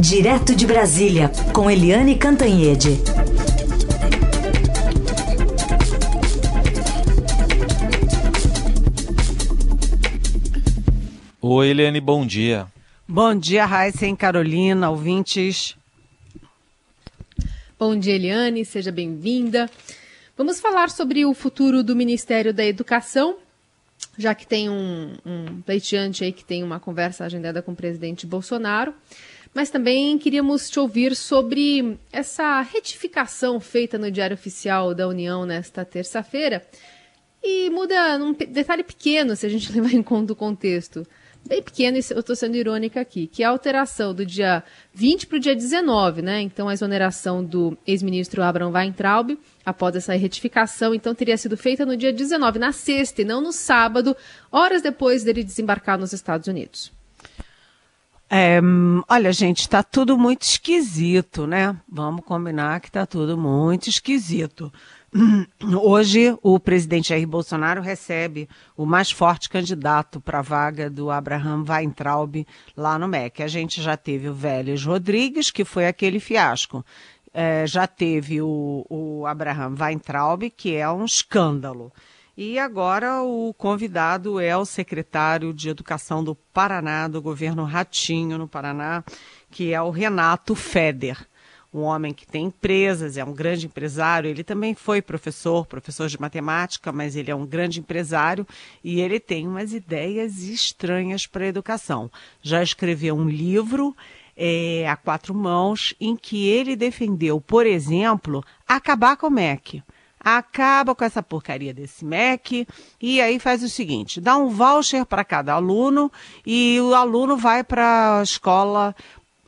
Direto de Brasília, com Eliane Cantanhede. Oi, Eliane, bom dia. Bom dia, Raíssa e Carolina, ouvintes. Bom dia, Eliane, seja bem-vinda. Vamos falar sobre o futuro do Ministério da Educação, já que tem um, um pleiteante aí que tem uma conversa agendada com o presidente Bolsonaro. Mas também queríamos te ouvir sobre essa retificação feita no Diário Oficial da União nesta terça-feira. E muda num detalhe pequeno, se a gente levar em conta o contexto. Bem pequeno, eu estou sendo irônica aqui, que é a alteração do dia 20 para o dia 19, né? Então, a exoneração do ex-ministro Abraham Weintraub, após essa retificação, então teria sido feita no dia 19, na sexta, e não no sábado, horas depois dele desembarcar nos Estados Unidos. É, olha, gente, está tudo muito esquisito, né? Vamos combinar que está tudo muito esquisito. Hoje, o presidente Jair Bolsonaro recebe o mais forte candidato para a vaga do Abraham Weintraub lá no MEC. A gente já teve o Vélez Rodrigues, que foi aquele fiasco. É, já teve o, o Abraham Weintraub, que é um escândalo. E agora o convidado é o secretário de Educação do Paraná, do governo Ratinho no Paraná, que é o Renato Feder. Um homem que tem empresas, é um grande empresário. Ele também foi professor, professor de matemática, mas ele é um grande empresário e ele tem umas ideias estranhas para a educação. Já escreveu um livro é, a quatro mãos em que ele defendeu, por exemplo, acabar com o MEC acaba com essa porcaria desse MEC e aí faz o seguinte: dá um voucher para cada aluno e o aluno vai para a escola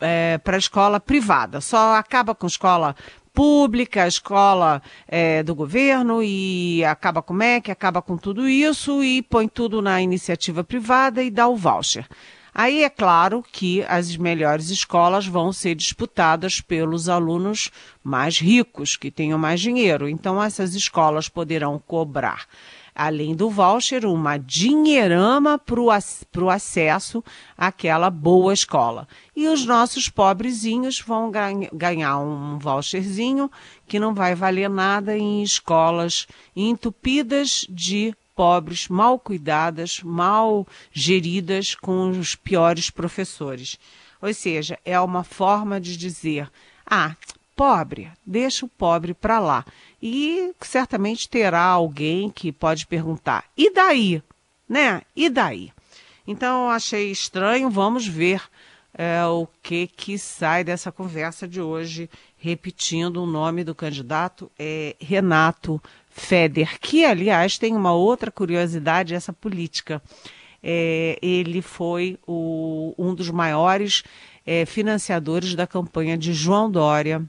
é, para escola privada. Só acaba com escola pública, escola é, do governo e acaba com o MEC, acaba com tudo isso e põe tudo na iniciativa privada e dá o voucher. Aí é claro que as melhores escolas vão ser disputadas pelos alunos mais ricos, que tenham mais dinheiro. Então, essas escolas poderão cobrar, além do voucher, uma dinheirama para o acesso àquela boa escola. E os nossos pobrezinhos vão ganhar um voucherzinho que não vai valer nada em escolas entupidas de pobres, mal cuidadas, mal geridas com os piores professores. Ou seja, é uma forma de dizer: ah, pobre, deixa o pobre para lá. E certamente terá alguém que pode perguntar: e daí? Né? E daí? Então, achei estranho, vamos ver é, o que, que sai dessa conversa de hoje, repetindo o nome do candidato, é Renato Feder, que, aliás, tem uma outra curiosidade, essa política. É, ele foi o, um dos maiores é, financiadores da campanha de João Dória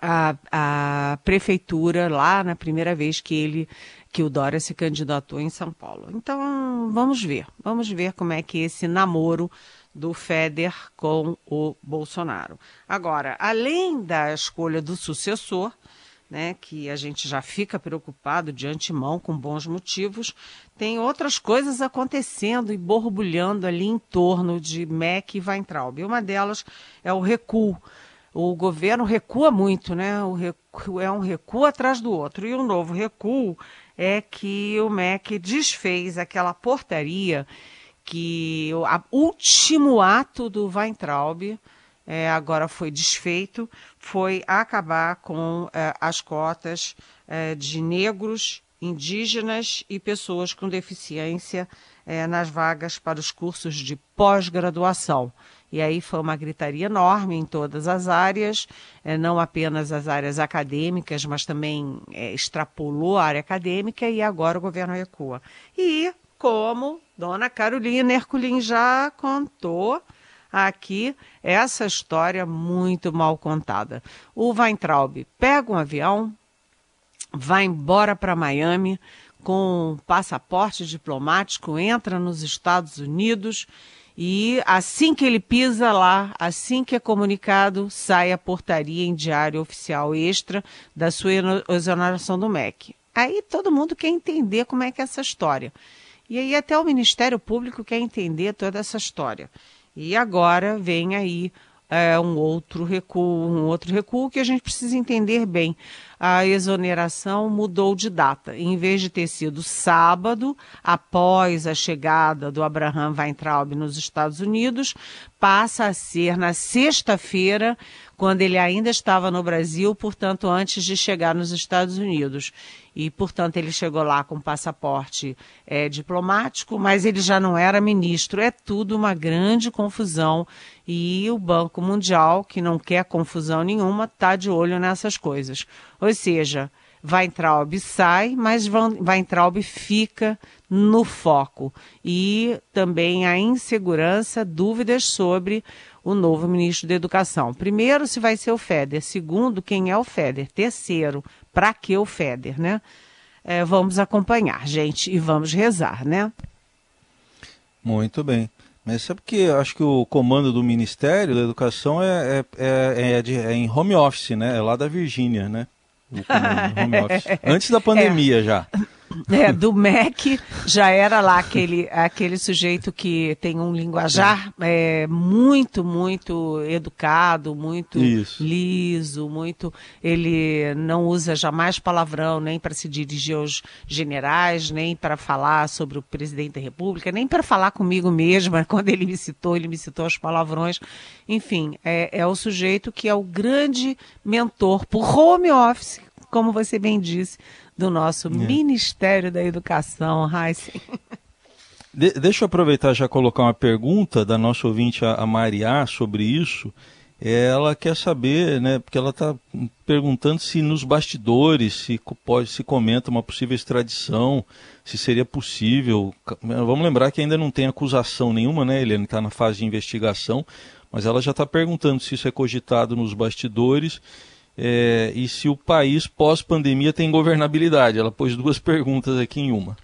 a, a prefeitura lá na primeira vez que ele que o Dória se candidatou em São Paulo. Então vamos ver, vamos ver como é que esse namoro do Feder com o Bolsonaro. Agora, além da escolha do sucessor, né, que a gente já fica preocupado de antemão com bons motivos, tem outras coisas acontecendo e borbulhando ali em torno de MEC e Weintraub. Uma delas é o recuo. O governo recua muito, né? O recuo, é um recuo atrás do outro. E um novo recuo é que o MEC desfez aquela portaria que o último ato do Weintraub é, agora foi desfeito, foi acabar com é, as cotas é, de negros, indígenas e pessoas com deficiência é, nas vagas para os cursos de pós-graduação. E aí foi uma gritaria enorme em todas as áreas, é, não apenas as áreas acadêmicas, mas também é, extrapolou a área acadêmica e agora o governo recua. E como Dona Carolina Herculin já contou, aqui essa história muito mal contada. O Weintraub pega um avião, vai embora para Miami com passaporte diplomático, entra nos Estados Unidos e assim que ele pisa lá, assim que é comunicado, sai a portaria em diário oficial extra da sua exoneração do MEC. Aí todo mundo quer entender como é que é essa história. E aí até o Ministério Público quer entender toda essa história. E agora vem aí é, um outro recuo, um outro recuo que a gente precisa entender bem. A exoneração mudou de data. Em vez de ter sido sábado, após a chegada do Abraham Weintraub nos Estados Unidos, passa a ser na sexta-feira, quando ele ainda estava no Brasil, portanto, antes de chegar nos Estados Unidos. E, portanto, ele chegou lá com passaporte é, diplomático, mas ele já não era ministro. É tudo uma grande confusão. E o Banco Mundial, que não quer confusão nenhuma, está de olho nessas coisas. Ou seja, Weintraub sai, mas Weintraub fica no foco. E também a insegurança, dúvidas sobre o novo ministro da Educação. Primeiro, se vai ser o FEDER. Segundo, quem é o FEDER. Terceiro, para que o FEDER, né? É, vamos acompanhar, gente, e vamos rezar, né? Muito bem. Mas sabe que acho que o comando do Ministério da Educação é, é, é, é, de, é em home office, né? É lá da Virgínia, né? Comando. Antes da pandemia já. É, do MEC já era lá aquele, aquele sujeito que tem um linguajar é, muito, muito educado, muito Isso. liso, muito. Ele não usa jamais palavrão, nem para se dirigir aos generais, nem para falar sobre o presidente da República, nem para falar comigo mesma. Quando ele me citou, ele me citou os palavrões. Enfim, é, é o sujeito que é o grande mentor por home office, como você bem disse do nosso é. Ministério da Educação, Heisen. De, deixa eu aproveitar já colocar uma pergunta da nossa ouvinte, a, a Mariá, sobre isso. Ela quer saber, né, porque ela está perguntando se nos bastidores se pode se comenta uma possível extradição, se seria possível. Vamos lembrar que ainda não tem acusação nenhuma, né, Eliane? Está na fase de investigação, mas ela já está perguntando se isso é cogitado nos bastidores é, e se o país pós-pandemia tem governabilidade. Ela pôs duas perguntas aqui em uma.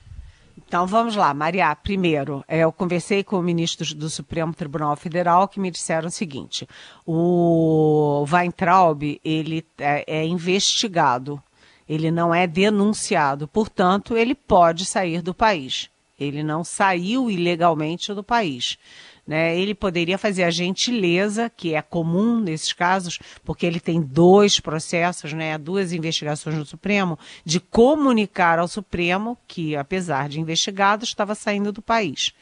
Então vamos lá, Maria. Primeiro, é, eu conversei com ministros do Supremo Tribunal Federal que me disseram o seguinte: o Weintraub ele é, é investigado, ele não é denunciado, portanto ele pode sair do país. Ele não saiu ilegalmente do país. Né? Ele poderia fazer a gentileza, que é comum nesses casos, porque ele tem dois processos, né, duas investigações no Supremo, de comunicar ao Supremo que, apesar de investigado, estava saindo do país.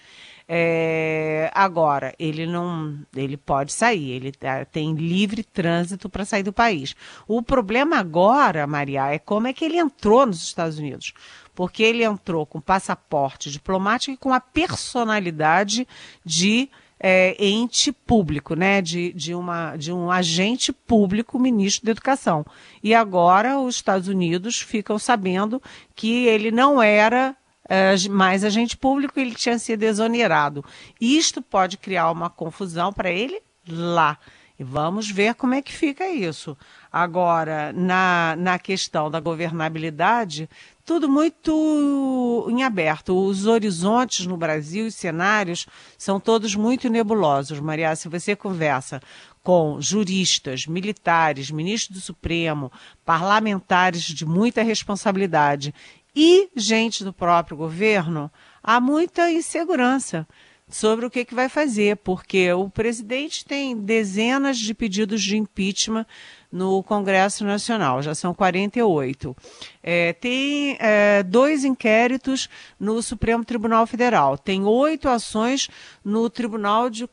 É, agora, ele não, ele pode sair, ele tá, tem livre trânsito para sair do país. O problema agora, Maria, é como é que ele entrou nos Estados Unidos porque ele entrou com passaporte diplomático e com a personalidade de é, ente público, né, de, de, uma, de um agente público, ministro da Educação. E agora os Estados Unidos ficam sabendo que ele não era é, mais agente público, ele tinha sido exonerado. Isto pode criar uma confusão para ele lá. E vamos ver como é que fica isso. Agora, na, na questão da governabilidade, tudo muito em aberto. Os horizontes no Brasil, os cenários, são todos muito nebulosos. Maria, se você conversa com juristas, militares, ministros do Supremo, parlamentares de muita responsabilidade e gente do próprio governo, há muita insegurança sobre o que, que vai fazer, porque o presidente tem dezenas de pedidos de impeachment no Congresso Nacional, já são 48. É, tem é, dois inquéritos no Supremo Tribunal Federal, tem oito ações no Tribunal, de,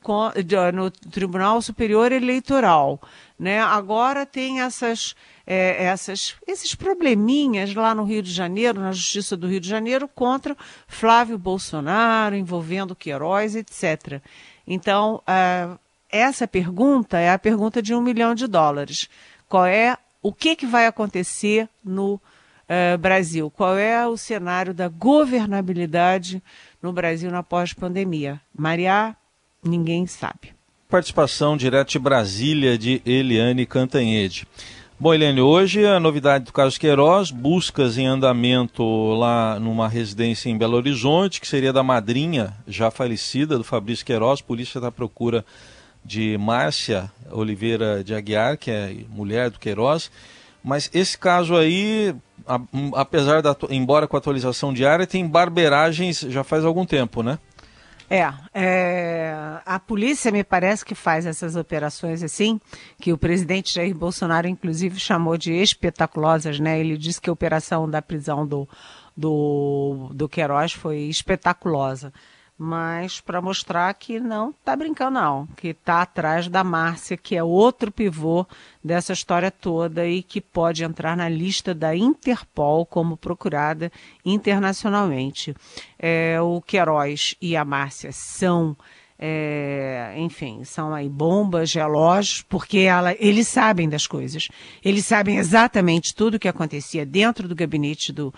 no Tribunal Superior Eleitoral. Né? Agora tem essas, é, essas, esses probleminhas lá no Rio de Janeiro, na Justiça do Rio de Janeiro, contra Flávio Bolsonaro, envolvendo Queiroz, etc. Então, uh, essa pergunta é a pergunta de um milhão de dólares. Qual é o que, que vai acontecer no uh, Brasil? Qual é o cenário da governabilidade no Brasil na pós-pandemia? Maria, ninguém sabe. Participação direto de Brasília de Eliane Cantanhede. Bom, Eliane, hoje a novidade do caso Queiroz, buscas em andamento lá numa residência em Belo Horizonte, que seria da madrinha já falecida do Fabrício Queiroz. Polícia está à procura de Márcia Oliveira de Aguiar, que é mulher do Queiroz. Mas esse caso aí, apesar da, embora com atualização diária, tem barberagens já faz algum tempo, né? É, é, a polícia me parece que faz essas operações assim, que o presidente Jair Bolsonaro, inclusive, chamou de espetaculosas, né? Ele disse que a operação da prisão do, do, do Queiroz foi espetaculosa mas para mostrar que não está brincando não, que está atrás da Márcia, que é outro pivô dessa história toda e que pode entrar na lista da Interpol como procurada internacionalmente. É, o Queiroz e a Márcia são é, enfim, são aí bombas, relógios, porque ela, eles sabem das coisas. Eles sabem exatamente tudo o que acontecia dentro do gabinete do,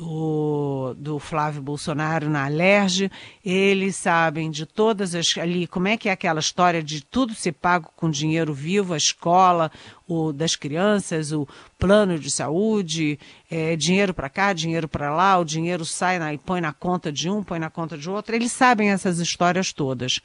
do, do Flávio Bolsonaro na Alerj, eles sabem de todas as ali, como é que é aquela história de tudo ser pago com dinheiro vivo, a escola, o das crianças, o plano de saúde, é, dinheiro para cá, dinheiro para lá, o dinheiro sai na, e põe na conta de um, põe na conta de outro, eles sabem essas histórias todas.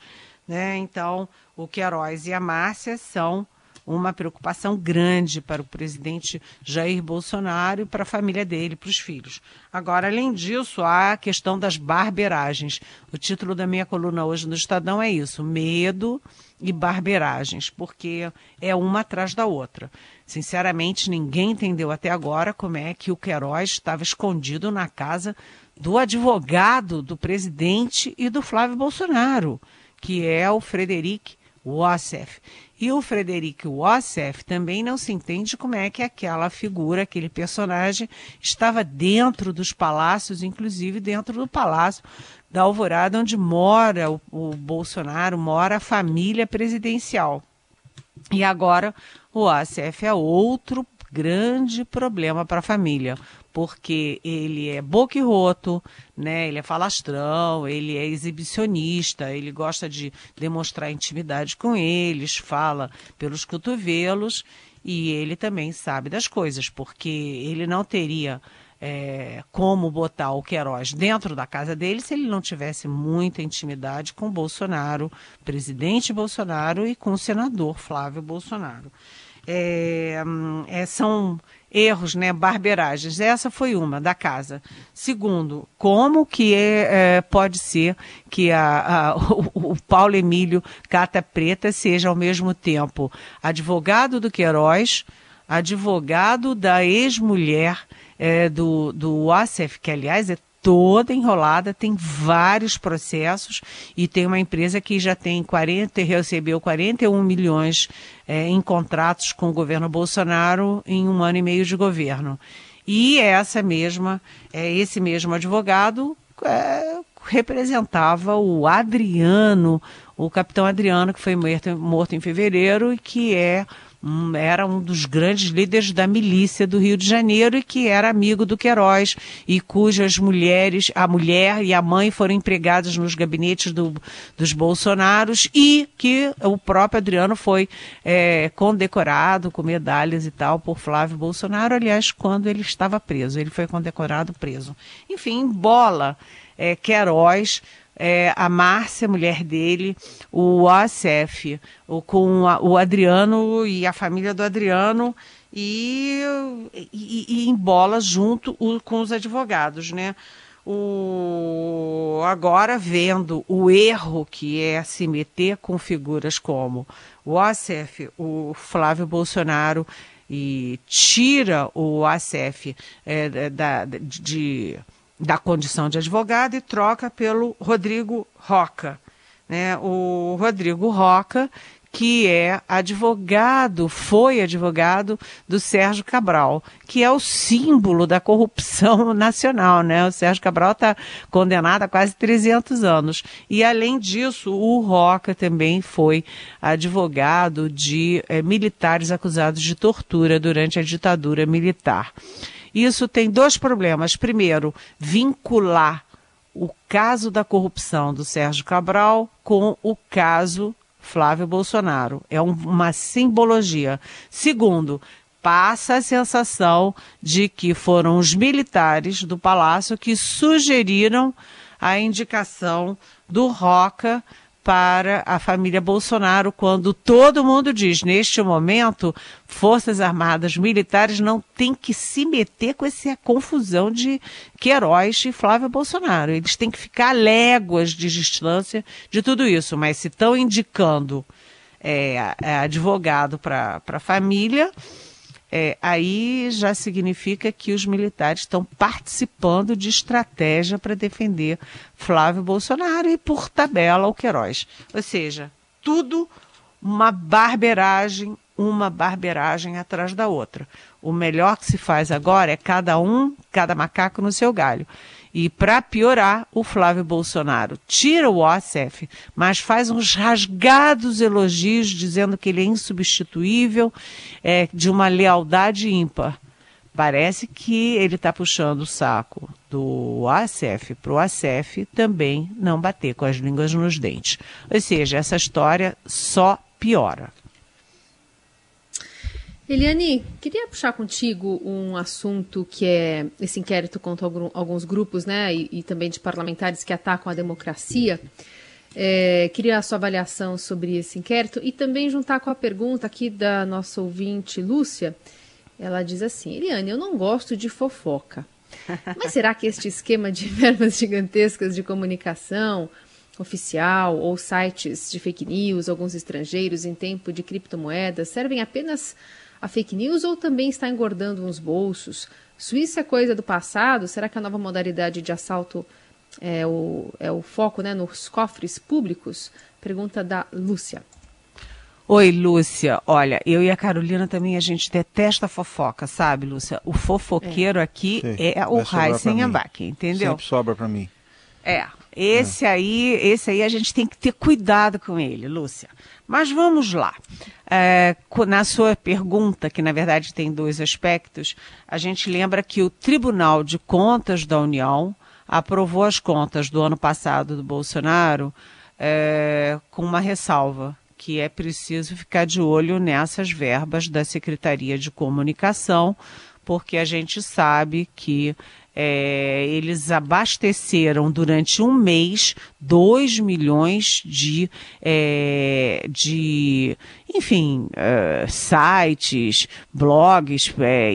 Né? Então, o Queiroz e a Márcia são uma preocupação grande para o presidente Jair Bolsonaro e para a família dele, para os filhos. Agora, além disso, há a questão das barberagens. O título da minha coluna hoje no Estadão é isso: medo e barberagens, porque é uma atrás da outra. Sinceramente, ninguém entendeu até agora como é que o Queiroz estava escondido na casa do advogado do presidente e do Flávio Bolsonaro, que é o Frederic Wassef. E o Frederic Wassef também não se entende como é que aquela figura, aquele personagem, estava dentro dos palácios, inclusive dentro do palácio da Alvorada, onde mora o, o Bolsonaro, mora a família presidencial. E agora o ACF é outro grande problema para a família, porque ele é boquiroto, né? Ele é falastrão, ele é exibicionista, ele gosta de demonstrar intimidade com eles, fala pelos cotovelos e ele também sabe das coisas, porque ele não teria é, como botar o Queiroz dentro da casa dele se ele não tivesse muita intimidade com Bolsonaro, presidente Bolsonaro e com o senador Flávio Bolsonaro. É, é, são erros, né, barberagens. Essa foi uma da casa. Segundo, como que é, é pode ser que a, a, o, o, Paulo Emílio Cata Preta seja ao mesmo tempo advogado do Queiroz, advogado da ex-mulher é, do, do Assef, que aliás é toda enrolada, tem vários processos e tem uma empresa que já tem 40, recebeu 41 milhões é, em contratos com o governo Bolsonaro em um ano e meio de governo. E essa mesma, é, esse mesmo advogado é, representava o Adriano, o capitão Adriano, que foi morto, morto em fevereiro e que é um, era um dos grandes líderes da milícia do Rio de Janeiro e que era amigo do Queiroz e cujas mulheres, a mulher e a mãe foram empregadas nos gabinetes do, dos Bolsonaros e que o próprio Adriano foi é, condecorado com medalhas e tal por Flávio Bolsonaro, aliás, quando ele estava preso. Ele foi condecorado preso. Enfim, bola, é, Queiroz é, a Márcia, mulher dele, o ACF, o, com a, o Adriano e a família do Adriano e, e, e junto o, com os advogados, né? O, agora vendo o erro que é se meter com figuras como o ACF, o Flávio Bolsonaro e tira o ACF é, da, de da condição de advogado e troca pelo Rodrigo Roca. Né? O Rodrigo Roca, que é advogado, foi advogado do Sérgio Cabral, que é o símbolo da corrupção nacional, né? O Sérgio Cabral está condenado a quase 300 anos. E, além disso, o Roca também foi advogado de é, militares acusados de tortura durante a ditadura militar. Isso tem dois problemas. Primeiro, vincular o caso da corrupção do Sérgio Cabral com o caso Flávio Bolsonaro. É um, uma simbologia. Segundo, passa a sensação de que foram os militares do palácio que sugeriram a indicação do Roca para a família Bolsonaro, quando todo mundo diz, neste momento, Forças Armadas militares não têm que se meter com essa confusão de Queiroz e Flávio Bolsonaro. Eles têm que ficar léguas de distância de tudo isso. Mas se estão indicando é, advogado para a família, é, aí já significa que os militares estão participando de estratégia para defender Flávio Bolsonaro e, por tabela, o Queiroz. Ou seja, tudo uma barberagem, uma barberagem atrás da outra. O melhor que se faz agora é cada um, cada macaco no seu galho. E para piorar, o Flávio Bolsonaro tira o OSF, mas faz uns rasgados elogios dizendo que ele é insubstituível, é, de uma lealdade ímpar. Parece que ele está puxando o saco do ASF para o ASF também não bater com as línguas nos dentes. Ou seja, essa história só piora. Eliane, queria puxar contigo um assunto que é esse inquérito contra alguns grupos, né, e, e também de parlamentares que atacam a democracia. É, queria a sua avaliação sobre esse inquérito e também juntar com a pergunta aqui da nossa ouvinte Lúcia. Ela diz assim: Eliane, eu não gosto de fofoca. Mas será que este esquema de verbas gigantescas de comunicação oficial ou sites de fake news, alguns estrangeiros em tempo de criptomoedas, servem apenas a fake news ou também está engordando uns bolsos? Suíça é coisa do passado? Será que a nova modalidade de assalto é o, é o foco né, nos cofres públicos? Pergunta da Lúcia. Oi, Lúcia. Olha, eu e a Carolina também, a gente detesta fofoca, sabe, Lúcia? O fofoqueiro é. aqui Sim, é o Heisen Abac, entendeu? Sempre sobra para mim. É, esse é. aí, esse aí a gente tem que ter cuidado com ele, Lúcia. Mas vamos lá. É, na sua pergunta, que na verdade tem dois aspectos, a gente lembra que o Tribunal de Contas da União aprovou as contas do ano passado do Bolsonaro é, com uma ressalva, que é preciso ficar de olho nessas verbas da Secretaria de Comunicação, porque a gente sabe que é, eles abasteceram durante um mês 2 milhões de, é, de enfim, é, sites, blogs, é,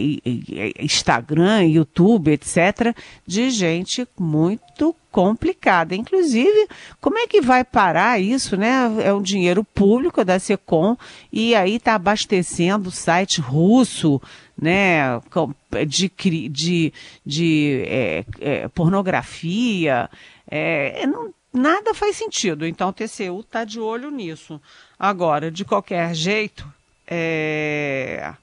Instagram, YouTube, etc., de gente muito complicada. Inclusive, como é que vai parar isso, né? É um dinheiro público da SECOM e aí está abastecendo site russo, né, de, de, de é, é, pornografia, é, não, nada faz sentido. Então o TCU está de olho nisso. Agora, de qualquer jeito, é,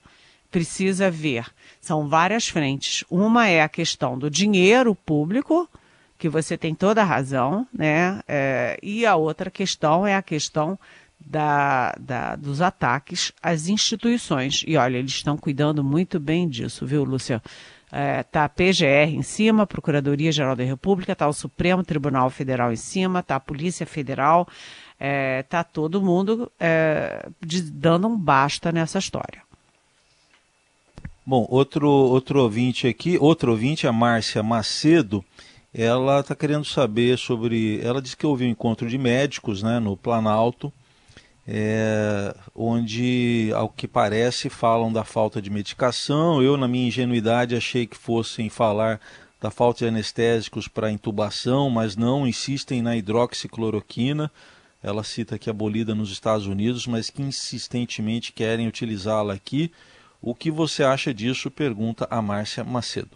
precisa ver. São várias frentes. Uma é a questão do dinheiro público, que você tem toda a razão, né? É, e a outra questão é a questão da, da, dos ataques às instituições. E olha, eles estão cuidando muito bem disso, viu, Lúcia? É, tá a PGR em cima, Procuradoria Geral da República, tá o Supremo Tribunal Federal em cima, tá a Polícia Federal, é, tá todo mundo é, de, dando um basta nessa história. Bom, outro, outro ouvinte aqui, outro ouvinte, a Márcia Macedo, ela está querendo saber sobre. Ela disse que houve um encontro de médicos né, no Planalto é, onde, ao que parece, falam da falta de medicação. Eu, na minha ingenuidade, achei que fossem falar da falta de anestésicos para intubação, mas não insistem na hidroxicloroquina. Ela cita que é abolida nos Estados Unidos, mas que insistentemente querem utilizá-la aqui. O que você acha disso? Pergunta a Márcia Macedo.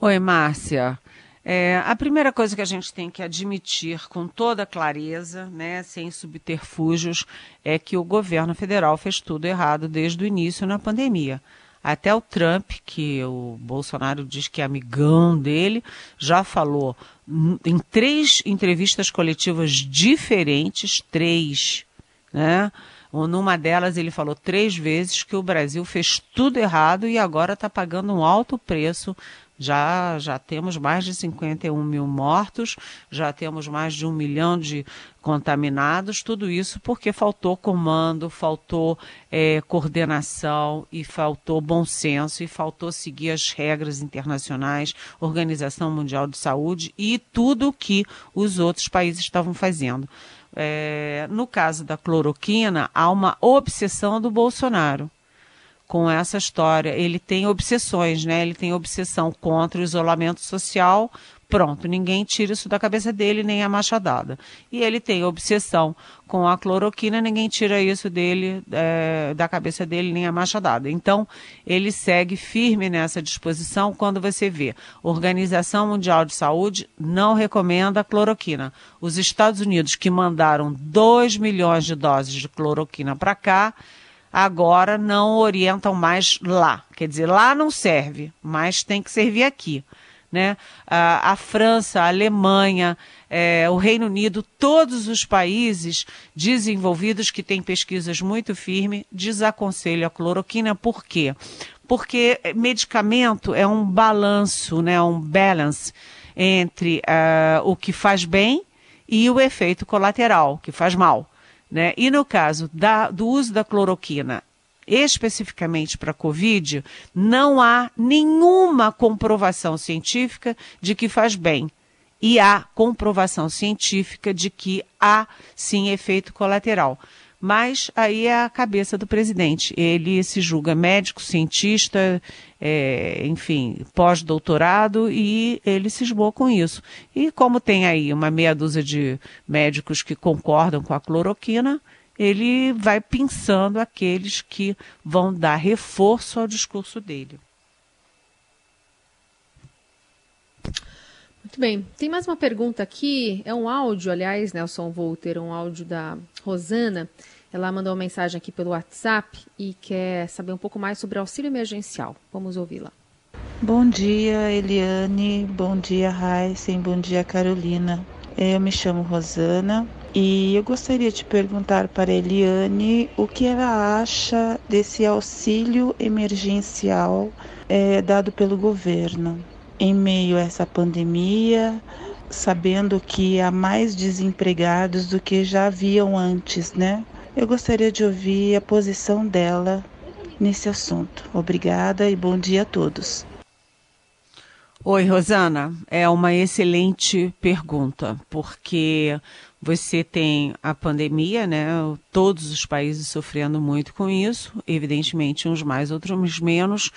Oi, Márcia. É, a primeira coisa que a gente tem que admitir com toda clareza, né, sem subterfúgios, é que o governo federal fez tudo errado desde o início na pandemia. Até o Trump, que o Bolsonaro diz que é amigão dele, já falou em três entrevistas coletivas diferentes, três, né? Numa delas ele falou três vezes que o Brasil fez tudo errado e agora está pagando um alto preço já, já temos mais de 51 mil mortos, já temos mais de um milhão de contaminados, tudo isso porque faltou comando, faltou é, coordenação e faltou bom senso e faltou seguir as regras internacionais, Organização Mundial de Saúde e tudo o que os outros países estavam fazendo. É, no caso da cloroquina, há uma obsessão do Bolsonaro com essa história. Ele tem obsessões, né? Ele tem obsessão contra o isolamento social. Pronto, ninguém tira isso da cabeça dele, nem a machadada. E ele tem obsessão com a cloroquina, ninguém tira isso dele, é, da cabeça dele, nem a machadada. Então, ele segue firme nessa disposição quando você vê. Organização Mundial de Saúde não recomenda a cloroquina. Os Estados Unidos, que mandaram 2 milhões de doses de cloroquina para cá, agora não orientam mais lá. Quer dizer, lá não serve, mas tem que servir aqui. Né? A, a França, a Alemanha, é, o Reino Unido, todos os países desenvolvidos que têm pesquisas muito firmes, desaconselham a cloroquina. Por quê? Porque medicamento é um balanço, né, um balance entre uh, o que faz bem e o efeito colateral, que faz mal. Né? E no caso da, do uso da cloroquina especificamente para Covid, não há nenhuma comprovação científica de que faz bem. E há comprovação científica de que há sim efeito colateral. Mas aí é a cabeça do presidente. Ele se julga médico, cientista, é, enfim, pós-doutorado e ele se esboa com isso. E como tem aí uma meia dúzia de médicos que concordam com a cloroquina, ele vai pensando aqueles que vão dar reforço ao discurso dele. Muito bem. Tem mais uma pergunta aqui. É um áudio, aliás, Nelson Volter, um áudio da Rosana. Ela mandou uma mensagem aqui pelo WhatsApp e quer saber um pouco mais sobre auxílio emergencial. Vamos ouvi-la. Bom dia, Eliane. Bom dia, Heisen. Bom dia, Carolina. Eu me chamo Rosana e eu gostaria de perguntar para a Eliane o que ela acha desse auxílio emergencial é, dado pelo governo em meio a essa pandemia, sabendo que há mais desempregados do que já haviam antes, né? Eu gostaria de ouvir a posição dela nesse assunto. Obrigada e bom dia a todos. Oi, Rosana. É uma excelente pergunta, porque você tem a pandemia, né? Todos os países sofrendo muito com isso, evidentemente uns mais, outros menos.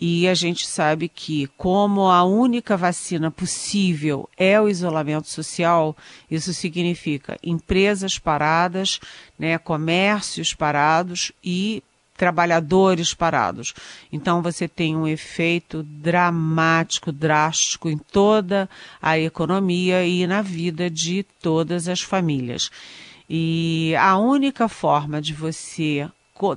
E a gente sabe que, como a única vacina possível é o isolamento social, isso significa empresas paradas, né, comércios parados e trabalhadores parados. Então você tem um efeito dramático, drástico em toda a economia e na vida de todas as famílias. E a única forma de você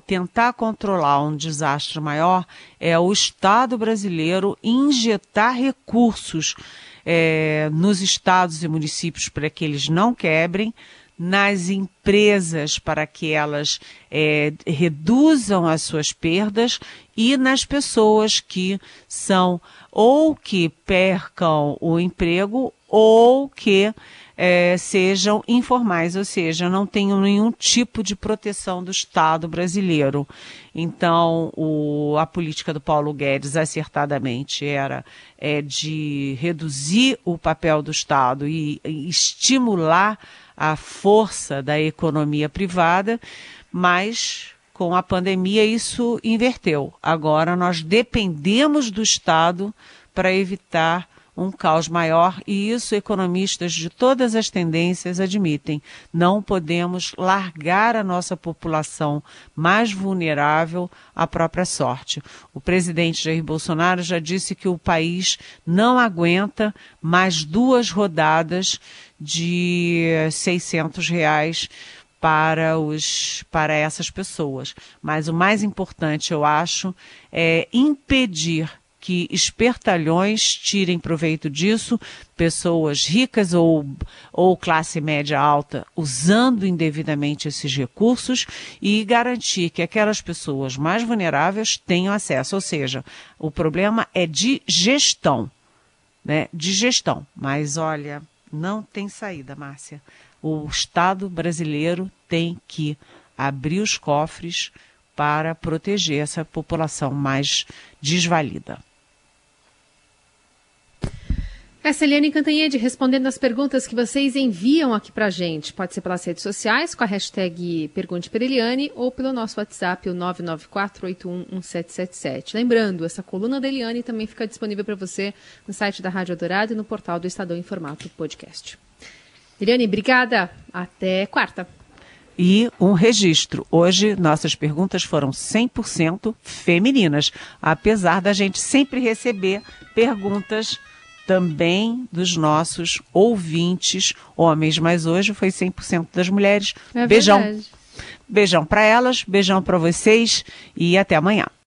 tentar controlar um desastre maior é o Estado brasileiro injetar recursos é, nos estados e municípios para que eles não quebrem, nas empresas para que elas é, reduzam as suas perdas e nas pessoas que são ou que percam o emprego ou que é, sejam informais, ou seja, não tenham nenhum tipo de proteção do Estado brasileiro. Então, o, a política do Paulo Guedes, acertadamente, era é, de reduzir o papel do Estado e, e estimular a força da economia privada, mas com a pandemia isso inverteu. Agora nós dependemos do Estado para evitar um caos maior e isso economistas de todas as tendências admitem. Não podemos largar a nossa população mais vulnerável à própria sorte. O presidente Jair Bolsonaro já disse que o país não aguenta mais duas rodadas de 600 reais para os para essas pessoas. Mas o mais importante, eu acho, é impedir que espertalhões tirem proveito disso, pessoas ricas ou, ou classe média alta usando indevidamente esses recursos e garantir que aquelas pessoas mais vulneráveis tenham acesso. Ou seja, o problema é de gestão, né? De gestão. Mas olha, não tem saída, Márcia. O Estado brasileiro tem que abrir os cofres para proteger essa população mais desvalida. Essa é Eliane Cantanhede respondendo as perguntas que vocês enviam aqui pra gente. Pode ser pelas redes sociais, com a hashtag Pergunte para Eliane, ou pelo nosso WhatsApp, o 994811777. Lembrando, essa coluna da Eliane também fica disponível para você no site da Rádio Dourado e no portal do Estadão em formato podcast. Eliane, obrigada. Até quarta. E um registro. Hoje, nossas perguntas foram 100% femininas, apesar da gente sempre receber perguntas também dos nossos ouvintes homens, mas hoje foi 100% das mulheres. É beijão. verdade. Beijão para elas, beijão para vocês e até amanhã.